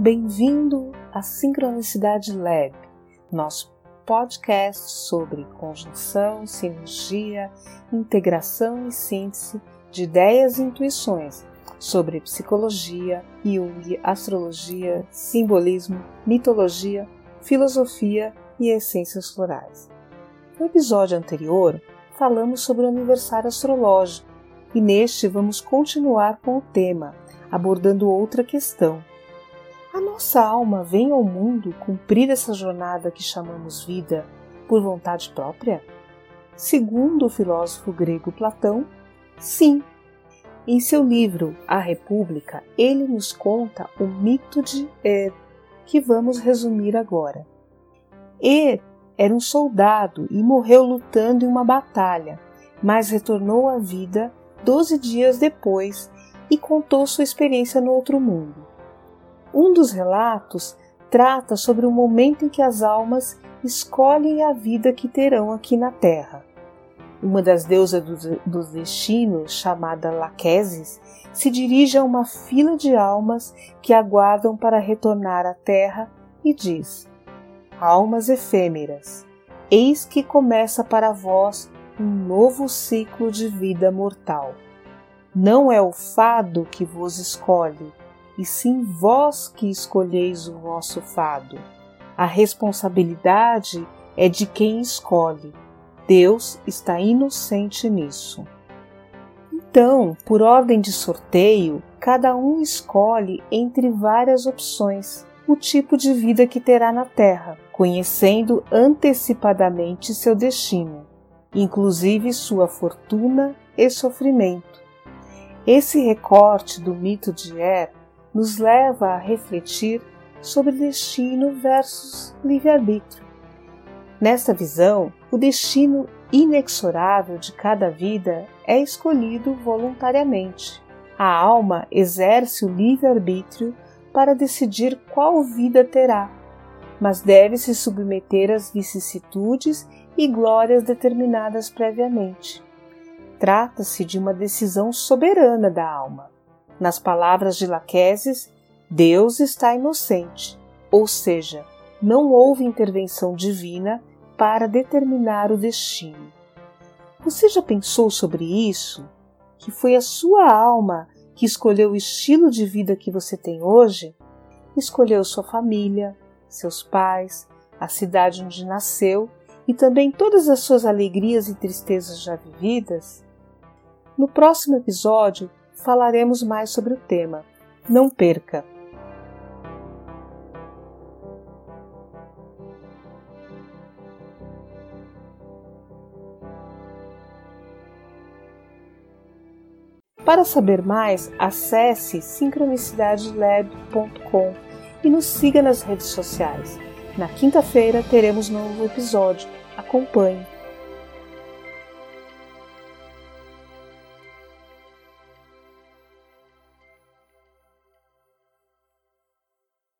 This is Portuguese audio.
Bem-vindo à Sincronicidade Lab, nosso podcast sobre conjunção, sinergia, integração e síntese de ideias e intuições sobre psicologia, Jung, astrologia, simbolismo, mitologia, filosofia e essências florais. No episódio anterior, falamos sobre o aniversário astrológico e neste vamos continuar com o tema, abordando outra questão. A nossa alma vem ao mundo cumprir essa jornada que chamamos vida por vontade própria? Segundo o filósofo grego Platão, sim. Em seu livro A República, ele nos conta o mito de Er, que vamos resumir agora. Er era um soldado e morreu lutando em uma batalha, mas retornou à vida doze dias depois e contou sua experiência no outro mundo. Um dos relatos trata sobre o momento em que as almas escolhem a vida que terão aqui na Terra. Uma das deusas dos destinos, chamada Laquesis, se dirige a uma fila de almas que aguardam para retornar à Terra e diz: almas efêmeras, eis que começa para vós um novo ciclo de vida mortal. Não é o fado que vos escolhe, e sim vós que escolheis o vosso fado. A responsabilidade é de quem escolhe. Deus está inocente nisso. Então, por ordem de sorteio, cada um escolhe entre várias opções o tipo de vida que terá na Terra, conhecendo antecipadamente seu destino, inclusive sua fortuna e sofrimento. Esse recorte do mito de Er nos leva a refletir sobre destino versus livre-arbítrio. Nesta visão, o destino inexorável de cada vida é escolhido voluntariamente. A alma exerce o livre-arbítrio para decidir qual vida terá, mas deve se submeter às vicissitudes e glórias determinadas previamente. Trata-se de uma decisão soberana da alma. Nas palavras de Laqueses, Deus está inocente, ou seja, não houve intervenção divina para determinar o destino. Você já pensou sobre isso? Que foi a sua alma que escolheu o estilo de vida que você tem hoje, escolheu sua família, seus pais, a cidade onde nasceu e também todas as suas alegrias e tristezas já vividas? No próximo episódio falaremos mais sobre o tema. Não perca! Para saber mais, acesse sincronicidadelab.com e nos siga nas redes sociais. Na quinta-feira teremos novo episódio. Acompanhe!